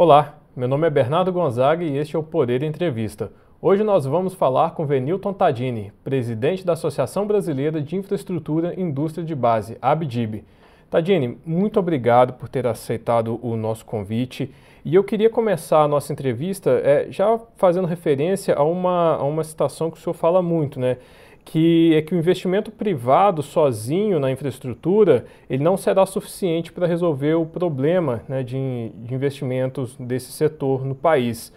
Olá, meu nome é Bernardo Gonzaga e este é o Poder Entrevista. Hoje nós vamos falar com Venilton Tadini, presidente da Associação Brasileira de Infraestrutura e Indústria de Base, ABDIB. Tadini, muito obrigado por ter aceitado o nosso convite. E eu queria começar a nossa entrevista é, já fazendo referência a uma, a uma citação que o senhor fala muito, né? Que é que o investimento privado sozinho na infraestrutura ele não será suficiente para resolver o problema né, de, de, investimentos desse setor no país.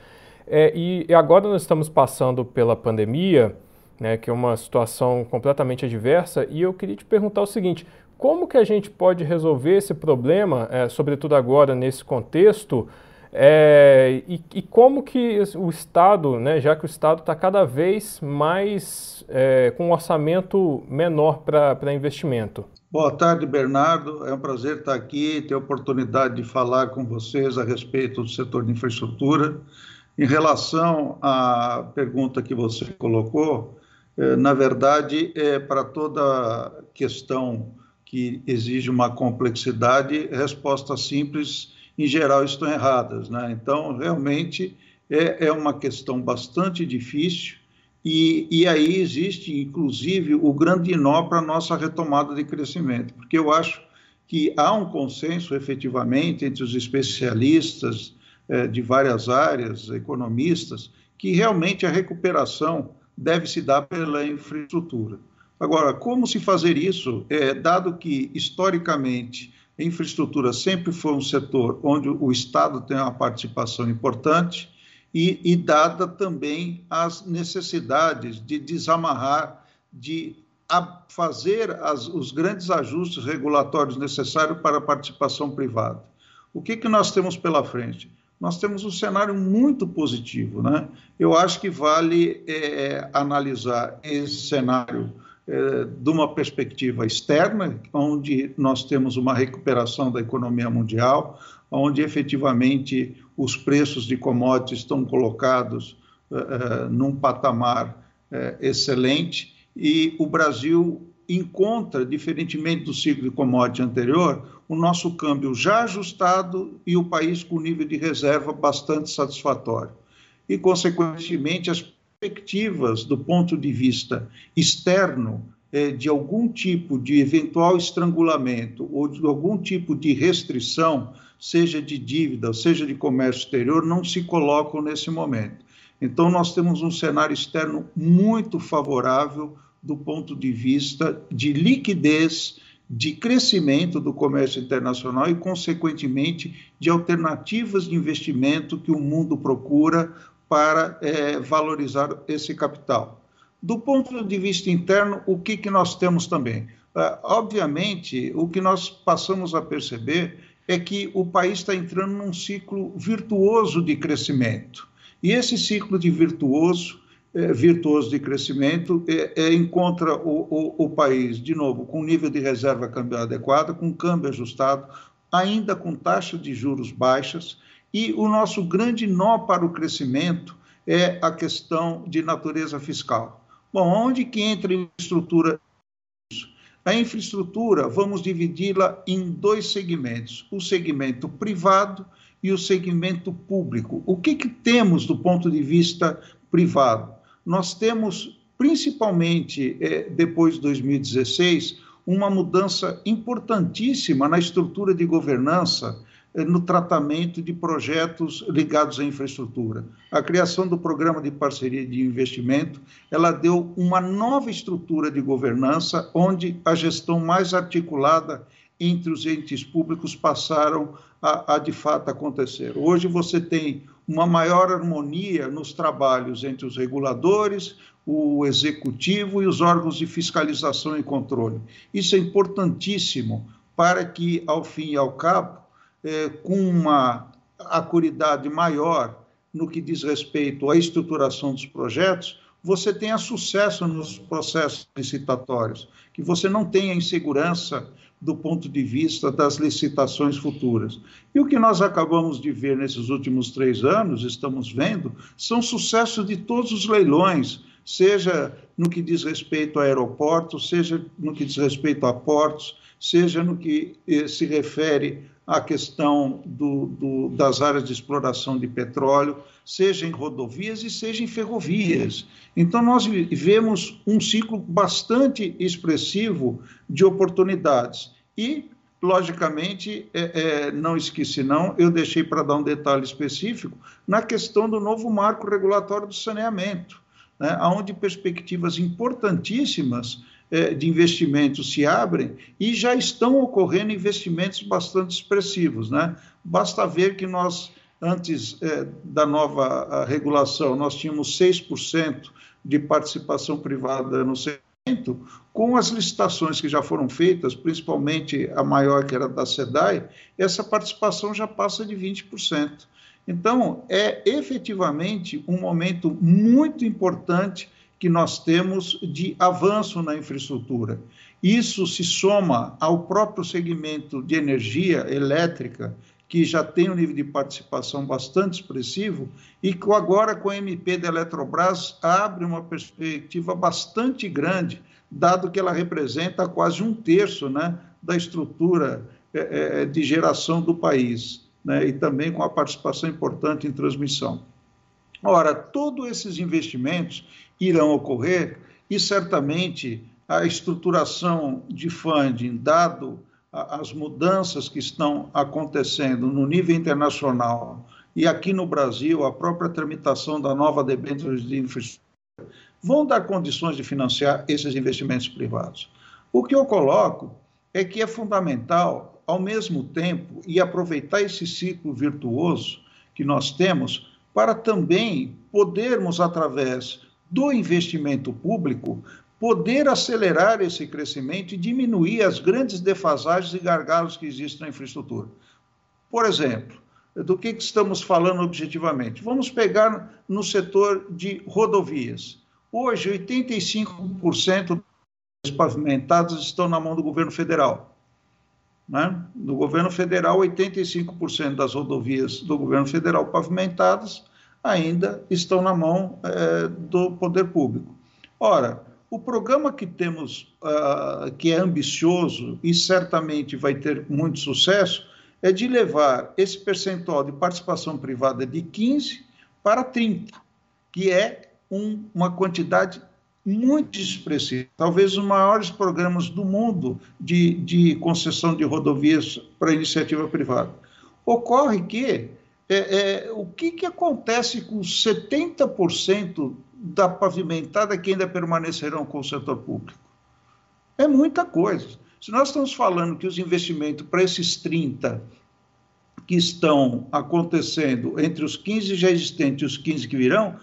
É, e agora nós estamos passando pela pandemia, né, que é uma situação completamente adversa, e eu queria te perguntar o seguinte: como que a gente pode resolver esse problema, é, sobretudo agora nesse contexto? É, e, e, como que o Estado, né, já que o Estado está cada vez mais é, com um orçamento menor para investimento? Boa tarde, Bernardo. É um prazer estar aqui, ter a oportunidade de falar com vocês a respeito do setor de infraestrutura. Em relação à pergunta que você colocou, é, na verdade, é para toda questão que exige uma complexidade, resposta simples em geral, estão erradas. Né? Então, realmente, é, é uma questão bastante difícil e, e aí existe, inclusive, o grande nó para a nossa retomada de crescimento, porque eu acho que há um consenso, efetivamente, entre os especialistas é, de várias áreas, economistas, que realmente a recuperação deve se dar pela infraestrutura. Agora, como se fazer isso, é, dado que, historicamente, infraestrutura sempre foi um setor onde o Estado tem uma participação importante e, e dada também as necessidades de desamarrar, de fazer as, os grandes ajustes regulatórios necessários para a participação privada. O que, que nós temos pela frente? Nós temos um cenário muito positivo. Né? Eu acho que vale é, analisar esse cenário é, de uma perspectiva externa, onde nós temos uma recuperação da economia mundial, onde efetivamente os preços de commodities estão colocados uh, num patamar excelente e o Brasil encontra, diferentemente do ciclo de commodity anterior, o nosso câmbio já ajustado e o país com nível de reserva bastante satisfatório. E, consequentemente, as perspectivas do ponto de vista externo é, de algum tipo de eventual estrangulamento ou de algum tipo de restrição, seja de dívida, seja de comércio exterior, não se colocam nesse momento. Então, nós temos um cenário externo muito favorável do ponto de vista de liquidez, de crescimento do comércio internacional e, consequentemente, de alternativas de investimento que o mundo procura para é, valorizar esse capital. Do ponto de vista interno, o que, que nós temos também? Uh, obviamente, o que nós passamos a perceber é que o país está entrando num ciclo virtuoso de crescimento. E esse ciclo de virtuoso, é, virtuoso de crescimento é, encontra o, o, o, país, de novo, com nível de reserva cambial adequado, com câmbio ajustado, ainda com taxa de juros baixas e o nosso grande nó para o crescimento é a questão de natureza fiscal. Bom, onde que entra a infraestrutura? A infraestrutura, vamos dividi-la em dois segmentos: o segmento privado e o segmento público. O que, que temos do ponto de vista privado? Nós temos, principalmente é, depois de 2016, uma mudança importantíssima na estrutura de governança no tratamento de projetos ligados à infraestrutura. A criação do programa de parceria de investimento, ela deu uma nova estrutura de governança, onde a gestão mais articulada entre os entes públicos passaram a, a, de fato acontecer. Hoje você tem uma maior harmonia nos trabalhos entre os reguladores, o executivo e os órgãos de fiscalização e controle. Isso é importantíssimo para que, ao fim e ao cabo, é, com uma acuridade maior no que diz respeito à estruturação dos projetos, você tenha sucesso nos processos licitatórios, que você não tenha insegurança do ponto de vista das licitações futuras. E o que nós acabamos de ver nesses últimos três anos, estamos vendo, são sucessos de todos os leilões, seja no que diz respeito a aeroportos, seja no que diz respeito a portos, seja no que eh, se refere a questão do, do, das áreas de exploração de petróleo, seja em rodovias e seja em ferrovias. Então, nós vivemos um ciclo bastante expressivo de oportunidades. E, logicamente, é, é, não esqueci não, eu deixei para dar um detalhe específico na questão do novo marco regulatório do saneamento, né, onde perspectivas importantíssimas de investimentos se abrem e já estão ocorrendo investimentos bastante expressivos. Né? Basta ver que nós, antes é, da nova regulação, nós tínhamos 6% de participação privada no segmento, com as licitações que já foram feitas, principalmente a maior que era da SEDAI, essa participação já passa de 20%. Então, é efetivamente um momento muito importante que nós temos de avanço na infraestrutura. Isso se soma ao próprio segmento de energia elétrica, que já tem um nível de participação bastante expressivo, e que agora, com a MP da Eletrobras, abre uma perspectiva bastante grande, dado que ela representa quase um terço né, da estrutura é, de geração do país, né, e também com a participação importante em transmissão. Ora, todos esses investimentos irão ocorrer e certamente a estruturação de funding, dado as mudanças que estão acontecendo no nível internacional e aqui no Brasil, a própria tramitação da nova debênture de infraestrutura, vão dar condições de financiar esses investimentos privados. O que eu coloco é que é fundamental, ao mesmo tempo, e aproveitar esse ciclo virtuoso que nós temos para também podermos, através do investimento público, poder acelerar esse crescimento e diminuir as grandes defasagens e gargalos que existem na infraestrutura. Por exemplo, do que, estamos falando objetivamente? Vamos pegar no setor de rodovias. Hoje, 85% das pavimentadas estão na mão do governo federal. Né? No governo federal, 85% das rodovias do governo federal pavimentadas ainda estão na mão é, do poder público. Ora, o programa que temos, uh, que é ambicioso e certamente vai ter muito sucesso, é de levar esse percentual de participação privada de 15 para 30, que é um, uma quantidade muito expressiva, talvez os maiores programas do mundo de, de concessão de rodovias para iniciativa privada. Ocorre que é, é, o que, que acontece com 70% da pavimentada que ainda permanecerão com o setor público? É muita coisa. Se nós estamos falando que os investimentos para esses 30 que estão acontecendo entre os 15 já existentes e os 15 que virão,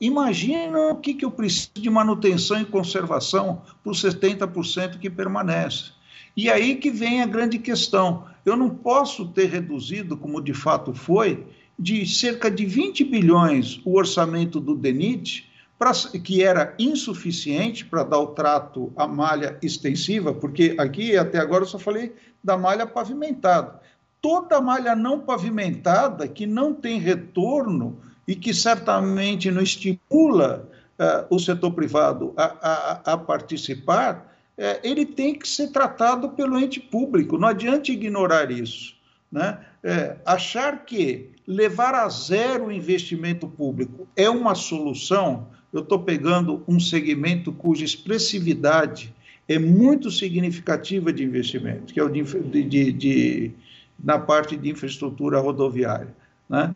imagina o que, que eu preciso de manutenção e conservação para os 70% que permanecem. E aí que vem a grande questão. Eu não posso ter reduzido, como de fato foi, de cerca de 20 bilhões o orçamento do DENIT, pra, que era insuficiente para dar o trato à malha extensiva, porque aqui até agora eu só falei da malha pavimentada. Toda malha não pavimentada que não tem retorno e que certamente não estimula uh, o setor privado a, a, a participar, é, ele tem que ser tratado pelo ente público, não adianta ignorar isso. Né? É, achar que levar a zero o investimento público é uma solução, eu estou pegando um segmento cuja expressividade é muito significativa de investimento, que é o de, de, de na parte de infraestrutura rodoviária. Né?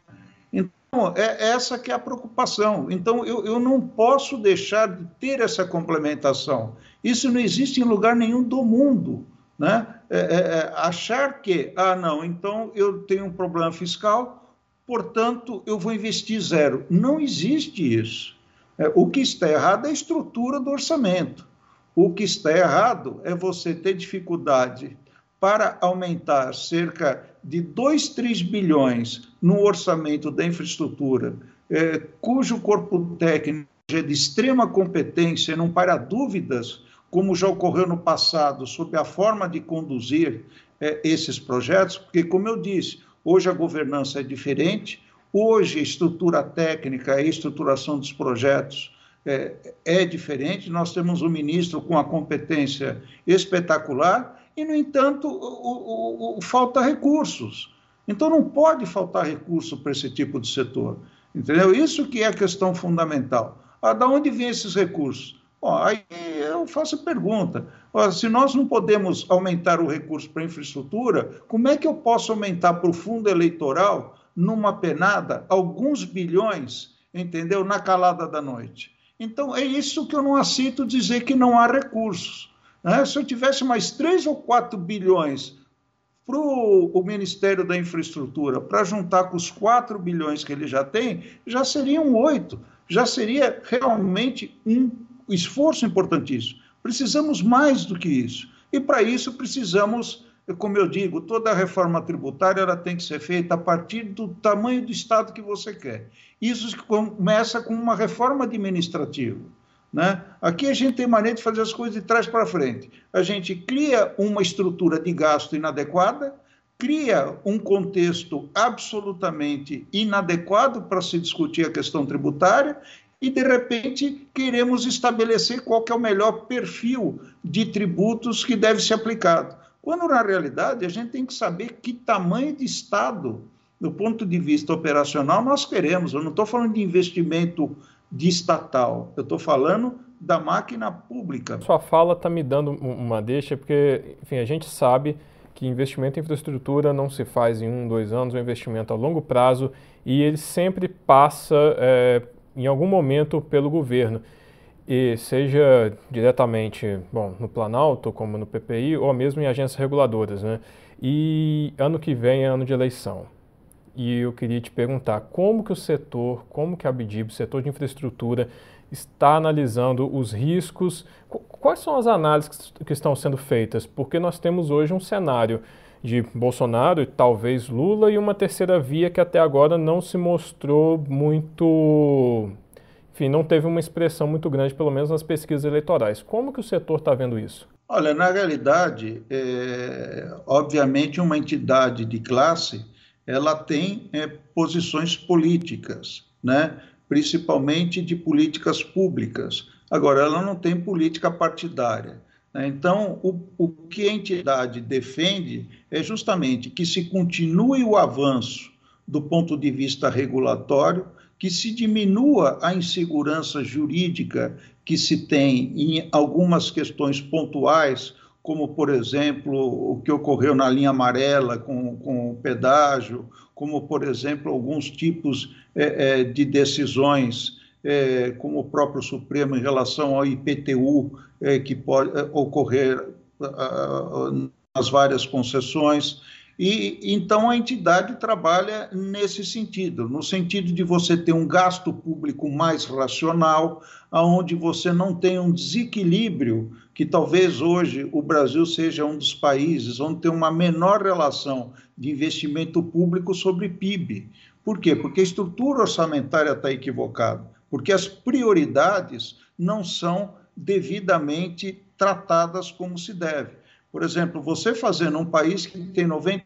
É essa que é a preocupação. Então, eu, eu não posso deixar de ter essa complementação. Isso não existe em lugar nenhum do mundo. Né? É, é, é, achar que, ah, não, então eu tenho um problema fiscal, portanto eu vou investir zero. Não existe isso. É, o que está errado é a estrutura do orçamento. O que está errado é você ter dificuldade para aumentar cerca de 2, 3 bilhões no orçamento da infraestrutura, é, cujo corpo técnico é de extrema competência, não para dúvidas como já ocorreu no passado, sobre a forma de conduzir é, esses projetos, porque, como eu disse, hoje a governança é diferente, hoje a estrutura técnica, a estruturação dos projetos é, é diferente. Nós temos um ministro com a competência espetacular e, no entanto, o, o, o, falta recursos. Então, não pode faltar recurso para esse tipo de setor. Entendeu? Isso que é a questão fundamental. Ah, da onde vêm esses recursos? Bom, aí eu faço a pergunta: se nós não podemos aumentar o recurso para infraestrutura, como é que eu posso aumentar para o fundo eleitoral, numa penada, alguns bilhões, entendeu, na calada da noite? Então, é isso que eu não aceito dizer que não há recursos. Né? Se eu tivesse mais 3 ou 4 bilhões para o Ministério da Infraestrutura, para juntar com os 4 bilhões que ele já tem, já seriam 8. Já seria realmente um esforço importantíssimo. Precisamos mais do que isso. E para isso precisamos, como eu digo, toda a reforma tributária ela tem que ser feita a partir do tamanho do Estado que você quer. Isso começa com uma reforma administrativa. Né? Aqui a gente tem maneira de fazer as coisas de trás para frente. A gente cria uma estrutura de gasto inadequada, cria um contexto absolutamente inadequado para se discutir a questão tributária e, de repente, queremos estabelecer qual é o melhor perfil de tributos que deve ser aplicado. Quando, na realidade, a gente tem que saber que tamanho de Estado, do ponto de vista operacional, nós queremos. Eu não estou falando de investimento de estatal. Eu estou falando da máquina pública. Sua fala está me dando uma deixa, porque, enfim, a gente sabe que investimento em infraestrutura não se faz em um, dois anos, é um investimento a longo prazo e ele sempre passa, é, em algum momento, pelo governo. E seja diretamente, bom, no Planalto, como no PPI, ou mesmo em agências reguladoras, né? E ano que vem é ano de eleição e eu queria te perguntar como que o setor, como que a Abdib, o setor de infraestrutura, está analisando os riscos, quais são as análises que estão sendo feitas? Porque nós temos hoje um cenário de Bolsonaro e talvez Lula e uma terceira via que até agora não se mostrou muito, enfim, não teve uma expressão muito grande, pelo menos nas pesquisas eleitorais. Como que o setor está vendo isso? Olha, na realidade, é, obviamente uma entidade de classe ela tem é, posições políticas, né? principalmente de políticas públicas. Agora, ela não tem política partidária. Né? Então, o, o que a entidade defende é justamente que se continue o avanço do ponto de vista regulatório, que se diminua a insegurança jurídica que se tem em algumas questões pontuais, como, por exemplo, o que ocorreu na linha amarela com, com o pedágio, como, por exemplo, alguns tipos é, é, de decisões, é, como o próprio Supremo em relação ao IPTU, é, que pode é, ocorrer nas várias concessões. E então a entidade trabalha nesse sentido, no sentido de você ter um gasto público mais racional, aonde você não tem um desequilíbrio que talvez hoje o Brasil seja um dos países onde tem uma menor relação de investimento público sobre PIB. Por quê? Porque a estrutura orçamentária está equivocada, porque as prioridades não são devidamente tratadas como se deve. Por exemplo, você fazendo um país que tem 90%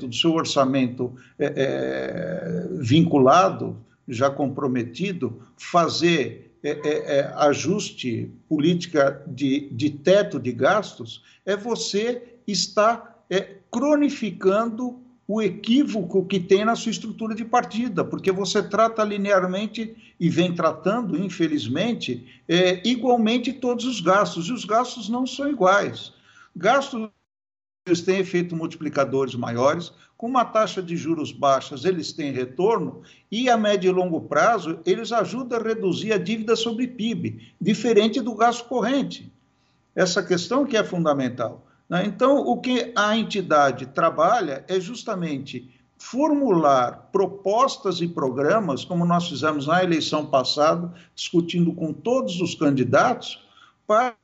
do seu orçamento é, é, vinculado, já comprometido, fazer é, é, é, ajuste política de, de teto de gastos, é você estar é, cronificando o equívoco que tem na sua estrutura de partida, porque você trata linearmente e vem tratando, infelizmente, é, igualmente todos os gastos, e os gastos não são iguais. Gastos eles têm efeito multiplicadores maiores, com uma taxa de juros baixas, eles têm retorno, e a médio e longo prazo, eles ajudam a reduzir a dívida sobre PIB, diferente do gasto corrente. Essa questão que é fundamental. Né? Então, o que a entidade trabalha é justamente formular propostas e programas, como nós fizemos na eleição passada, discutindo com todos os candidatos, para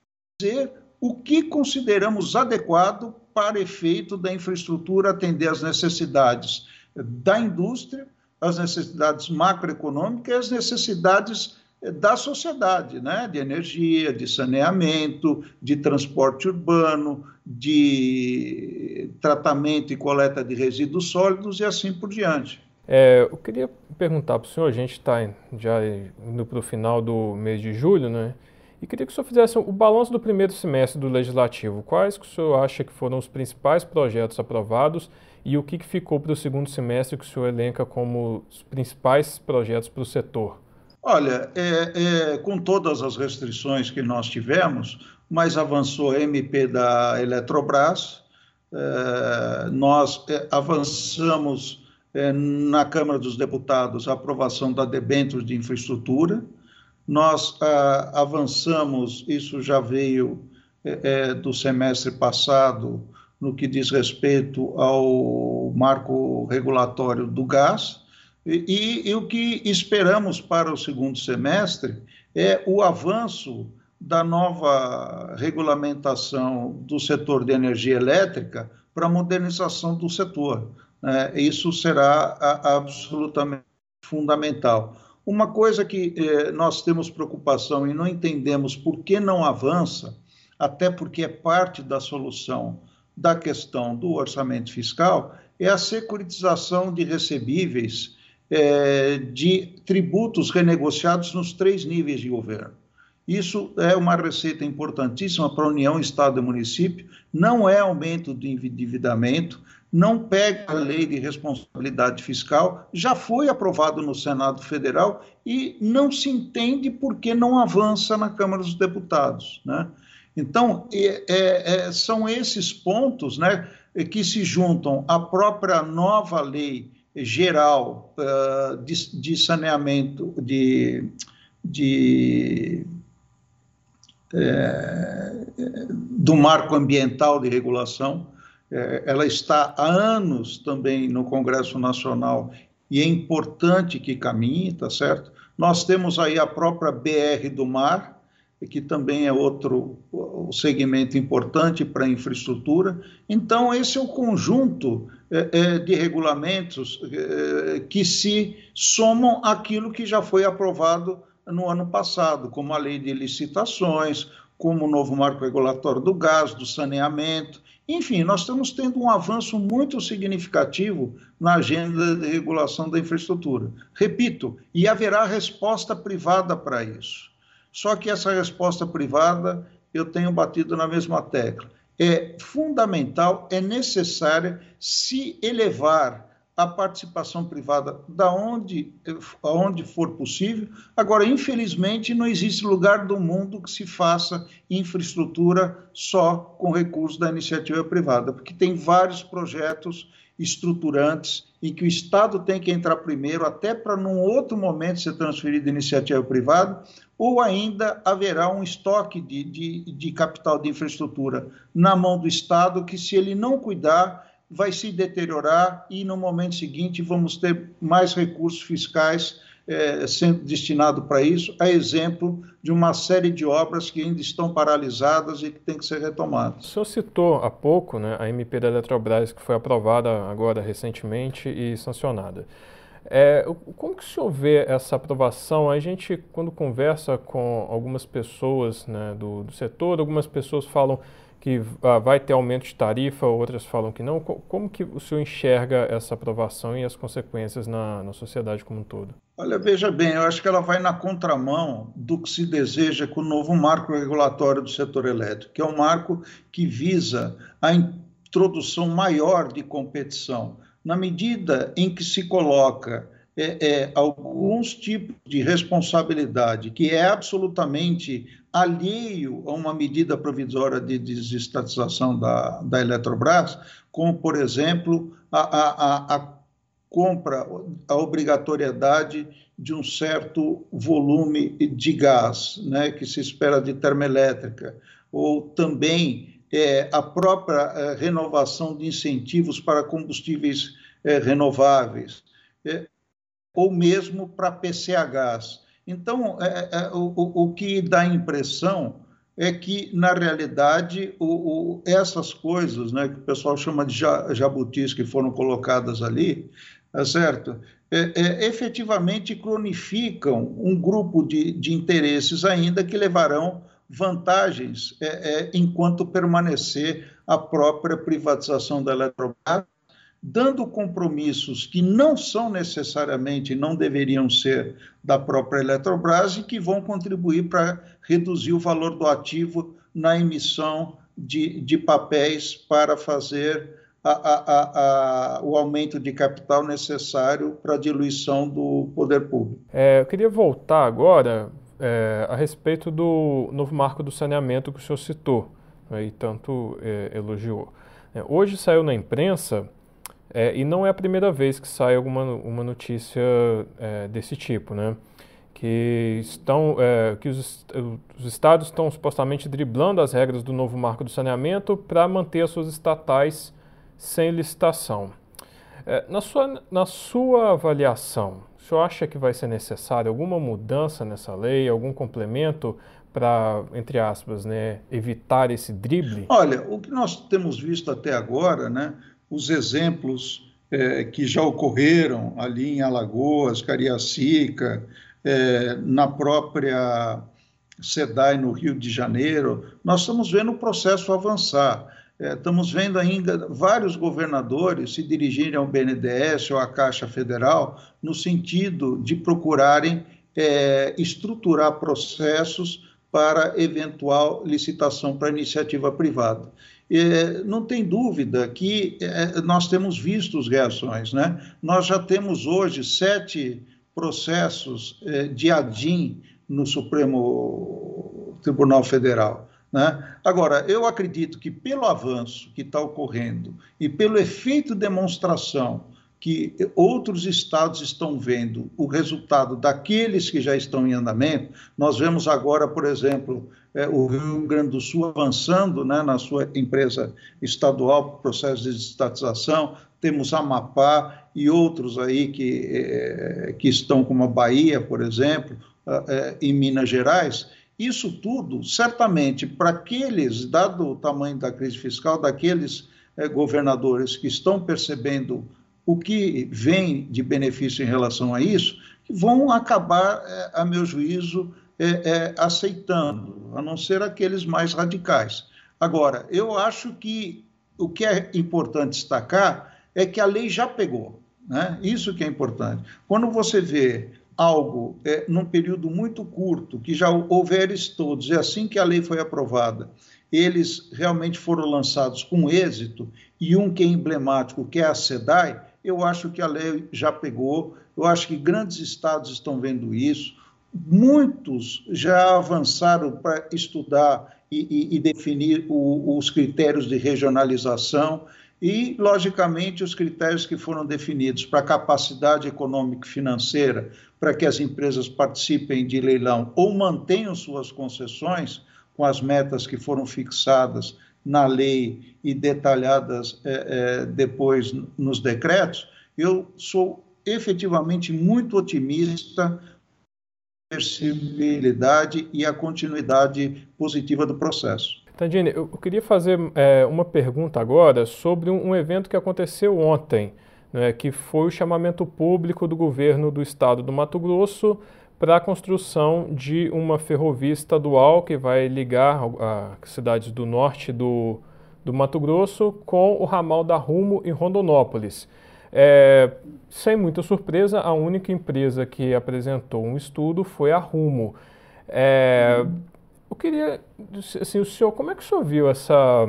dizer o que consideramos adequado para efeito da infraestrutura atender às necessidades da indústria, às necessidades macroeconômicas e às necessidades da sociedade, né? de energia, de saneamento, de transporte urbano, de tratamento e coleta de resíduos sólidos e assim por diante. É, eu queria perguntar para o senhor, a gente está já indo para o final do mês de julho, né? E queria que o senhor fizesse o balanço do primeiro semestre do Legislativo. Quais que o senhor acha que foram os principais projetos aprovados e o que, que ficou para o segundo semestre que o senhor elenca como os principais projetos para o setor? Olha, é, é, com todas as restrições que nós tivemos, mas avançou a MP da Eletrobras, é, nós é, avançamos é, na Câmara dos Deputados a aprovação da debênture de infraestrutura, nós ah, avançamos, isso já veio é, é, do semestre passado, no que diz respeito ao marco regulatório do gás, e, e, e o que esperamos para o segundo semestre é o avanço da nova regulamentação do setor de energia elétrica para a modernização do setor. É, isso será absolutamente fundamental. Uma coisa que eh, nós temos preocupação e não entendemos por que não avança, até porque é parte da solução da questão do orçamento fiscal, é a securitização de recebíveis eh, de tributos renegociados nos três níveis de governo. Isso é uma receita importantíssima para a União, Estado e município, não é aumento do endividamento, não pega a lei de responsabilidade fiscal, já foi aprovado no Senado Federal e não se entende por que não avança na Câmara dos Deputados. Né? Então, é, é, são esses pontos né, que se juntam à própria nova lei geral uh, de, de, saneamento, de, de é, do marco ambiental de regulação, ela está há anos também no Congresso Nacional e é importante que caminhe, tá certo? Nós temos aí a própria BR do Mar, que também é outro segmento importante para a infraestrutura. Então, esse é o conjunto é, é, de regulamentos é, que se somam àquilo que já foi aprovado no ano passado, como a lei de licitações, como o novo marco regulatório do gás, do saneamento, enfim, nós estamos tendo um avanço muito significativo na agenda de regulação da infraestrutura. Repito, e haverá resposta privada para isso. Só que essa resposta privada, eu tenho batido na mesma tecla, é fundamental, é necessária se elevar a participação privada da onde, aonde for possível. Agora, infelizmente, não existe lugar do mundo que se faça infraestrutura só com recursos da iniciativa privada, porque tem vários projetos estruturantes em que o Estado tem que entrar primeiro, até para num outro momento ser transferido de iniciativa privada, ou ainda haverá um estoque de, de, de capital de infraestrutura na mão do Estado que, se ele não cuidar, vai se deteriorar e no momento seguinte vamos ter mais recursos fiscais é, sendo destinado para isso, a exemplo de uma série de obras que ainda estão paralisadas e que têm que ser retomadas. O senhor citou há pouco né, a MP da Eletrobras, que foi aprovada agora recentemente e sancionada. É, como que o senhor vê essa aprovação? A gente, quando conversa com algumas pessoas né, do, do setor, algumas pessoas falam que ah, vai ter aumento de tarifa, outras falam que não. Como que o senhor enxerga essa aprovação e as consequências na, na sociedade como um todo? Olha, veja bem, eu acho que ela vai na contramão do que se deseja com o novo marco regulatório do setor elétrico, que é um marco que visa a introdução maior de competição. Na medida em que se coloca é, é, alguns tipos de responsabilidade que é absolutamente alheio a uma medida provisória de desestatização da, da Eletrobras, como, por exemplo, a, a, a compra, a obrigatoriedade de um certo volume de gás, né, que se espera de termoelétrica, ou também é, a própria é, renovação de incentivos para combustíveis é, renováveis. Ou mesmo para PCHs. Então, é, é, o, o, que dá a impressão é que, na realidade, o, o, essas coisas né, que o pessoal chama de jabutis que foram colocadas ali, é certo? É, é, efetivamente cronificam um grupo de, de interesses ainda que levarão vantagens é, é, enquanto permanecer a própria privatização da Eletrobras dando compromissos que não são necessariamente, não deveriam ser da própria Eletrobras e que vão contribuir para reduzir o valor do ativo na emissão de, de papéis para fazer a, a, a, o aumento de capital necessário para a diluição do poder público. É, eu queria voltar agora é, a respeito do novo marco do saneamento que o senhor citou né, e tanto é, elogiou. É, hoje saiu na imprensa, é, e não é a primeira vez que sai alguma uma notícia é, desse tipo, né? que estão é, que os, os, estados estão supostamente driblando as regras do novo marco do saneamento para manter as suas estatais sem licitação. É, na, sua, na sua avaliação, o senhor acha que vai ser necessário alguma mudança nessa lei, algum complemento para, entre aspas, né, evitar esse drible? Olha, o que nós temos visto até agora, né, os exemplos é, que já ocorreram ali em Alagoas, Cariacica, é, na própria SEDAI no Rio de Janeiro, nós estamos vendo o processo avançar. É, estamos vendo ainda vários governadores se dirigirem ao BNDES ou à Caixa Federal no sentido de procurarem é, estruturar processos para eventual licitação para iniciativa privada. É, não tem dúvida que é, nós temos visto as reações. Né? Nós já temos hoje sete processos é, de ADIM no Supremo Tribunal Federal. Né? Agora, eu acredito que pelo avanço que está ocorrendo e pelo efeito demonstração que outros estados estão vendo o resultado daqueles que já estão em andamento, nós vemos agora, por exemplo, é, o Rio Grande do Sul avançando né, na sua empresa estadual, processo de estatização, temos Amapá e outros aí que, é, que estão, como a Bahia, por exemplo, é, em Minas Gerais. Isso tudo, certamente, para aqueles, dado o tamanho da crise fiscal, daqueles é, governadores que estão percebendo o que vem de benefício em relação a isso, vão acabar, é, a meu juízo, é, é, aceitando, a não ser aqueles mais radicais. Agora, eu acho que o que é importante destacar é que a lei já pegou. Né? Isso que é importante. Quando você vê algo é, num período muito curto, que já houver todos, e assim que a lei foi aprovada, eles realmente foram lançados com êxito, e um que é emblemático, que é a SEDAI, eu acho que a lei já pegou, eu acho que grandes estados estão vendo isso, muitos já avançaram para estudar e, e, e definir o, os critérios de regionalização, e, logicamente, os critérios que foram definidos para capacidade econômica e financeira, para que as empresas participem de leilão ou mantenham suas concessões com as metas que foram fixadas na lei e detalhadas é, é, depois nos decretos, eu sou efetivamente muito otimista a reversibilidade e a continuidade positiva do processo. Tandine, eu queria fazer é, uma pergunta agora sobre um, um evento que aconteceu ontem, né, que foi o chamamento público do governo do estado do Mato Grosso para a construção de uma ferrovia estadual que vai ligar as cidades do norte do, do Mato Grosso com o ramal da Rumo em Rondonópolis. É, sem muita surpresa, a única empresa que apresentou um estudo foi a Rumo. É, eu queria, assim, o senhor, como é que o senhor viu essa,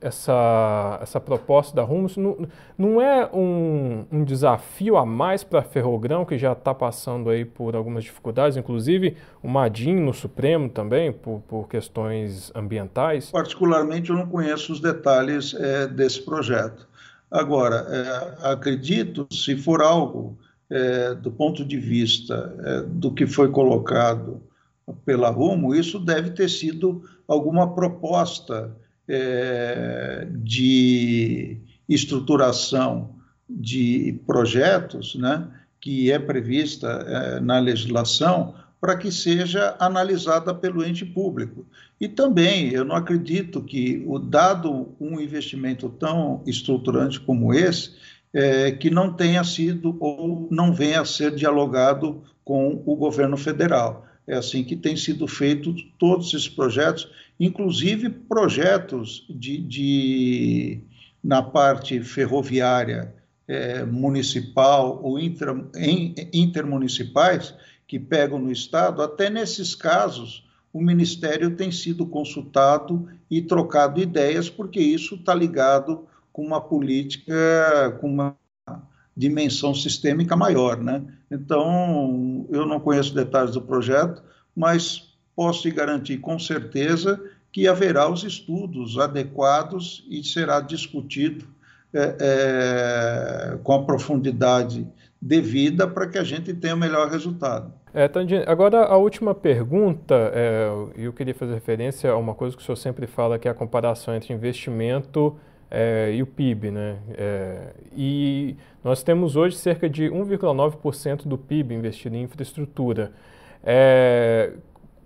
essa, essa proposta da Rumos? Não, não é um, um desafio a mais para Ferrogrão, que já está passando aí por algumas dificuldades, inclusive o Madim no Supremo também, por, por questões ambientais? Particularmente, eu não conheço os detalhes é, desse projeto. Agora, é, acredito, se for algo é, do ponto de vista é, do que foi colocado pela Rumo, isso deve ter sido alguma proposta é, de estruturação de projetos, né, que é prevista é, na legislação para que seja analisada pelo ente público. E também, eu não acredito que, o dado um investimento tão estruturante como esse, é, que não tenha sido ou não venha a ser dialogado com o governo federal. É assim que tem sido feito todos esses projetos, inclusive projetos de, de na parte ferroviária é, municipal ou intra, em, intermunicipais que pegam no Estado, até nesses casos o Ministério tem sido consultado e trocado ideias, porque isso está ligado com uma política, com uma dimensão sistêmica maior. Né? Então, eu não conheço detalhes do projeto, mas posso te garantir com certeza que haverá os estudos adequados e será discutido é, é, com a profundidade devida para que a gente tenha o melhor resultado. É, agora a última pergunta, é, eu queria fazer referência a uma coisa que o senhor sempre fala, que é a comparação entre investimento é, e o PIB. Né? É, e nós temos hoje cerca de 1,9% do PIB investido em infraestrutura. É,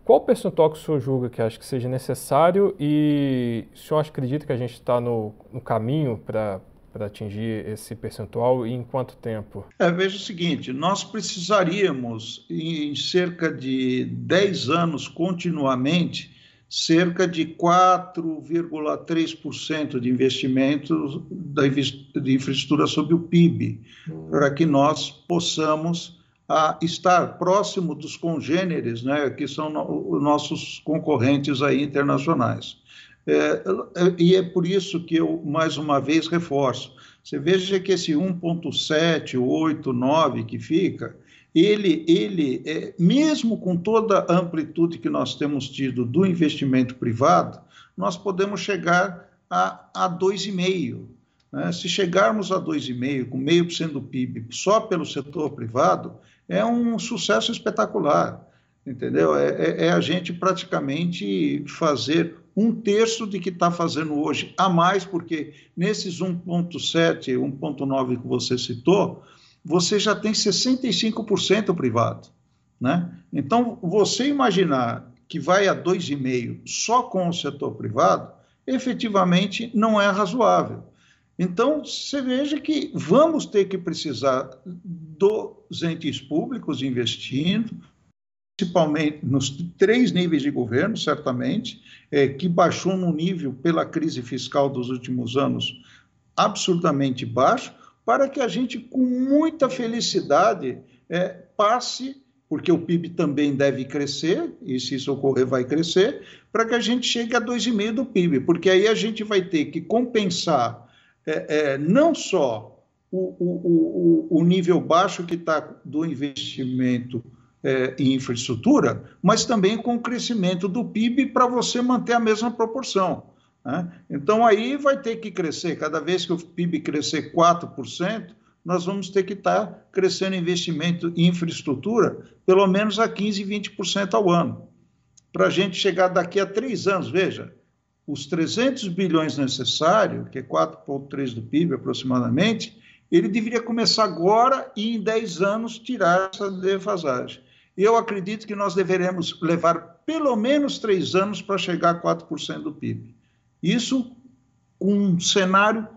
qual o percentual que o senhor julga que acha que seja necessário e o senhor acredita que a gente está no, no caminho para para atingir esse percentual e em quanto tempo? É, veja o seguinte: nós precisaríamos, em cerca de 10 anos continuamente, cerca de 4,3% de investimentos de infraestrutura sobre o PIB, hum. para que nós possamos a estar próximo dos congêneres, né, que são no, nossos concorrentes aí internacionais. É, e é por isso que eu, mais uma vez, reforço. Você veja que esse 1,7, 8, 9 que fica, ele, ele é, mesmo com toda a amplitude que nós temos tido do investimento privado, nós podemos chegar a, a 2,5. Né? Se chegarmos a 2,5, com meio por cento do PIB, só pelo setor privado, é um sucesso espetacular entendeu? É, é, é, a gente praticamente fazer um terço de que está fazendo hoje a mais, porque nesses 1,7, 1,9 que você citou, você já tem 65% privado. Né? Então, você imaginar que vai a 2,5 só com o setor privado, efetivamente não é razoável. Então, você veja que vamos ter que precisar dos entes públicos investindo, principalmente nos três níveis de governo, certamente, é, que baixou no nível pela crise fiscal dos últimos anos absurdamente baixo, para que a gente, com muita felicidade, é, passe, porque o PIB também deve crescer, e se isso ocorrer, vai crescer, para que a gente chegue a 2,5% do PIB, porque aí a gente vai ter que compensar é, é não só o, o, o, o nível baixo que está do investimento é, em infraestrutura, mas também com o crescimento do PIB para você manter a mesma proporção. Né? Então, aí vai ter que crescer, cada vez que o PIB crescer 4%, nós vamos ter que estar tá crescendo investimento em infraestrutura pelo menos a 15%, 20% ao ano. Para a gente chegar daqui a três anos, veja, os 300 bilhões necessários, que é 4,3% do PIB aproximadamente, ele deveria começar agora e em 10 anos tirar essa defasagem. Eu acredito que nós deveremos levar pelo menos três anos para chegar a 4% do PIB. Isso com um cenário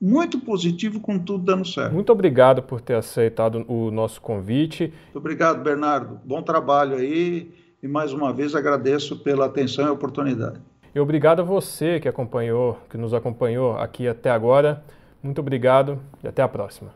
muito positivo, com tudo dando certo. Muito obrigado por ter aceitado o nosso convite. Muito obrigado, Bernardo. Bom trabalho aí e mais uma vez agradeço pela atenção e oportunidade. E obrigado a você que acompanhou, que nos acompanhou aqui até agora. Muito obrigado e até a próxima.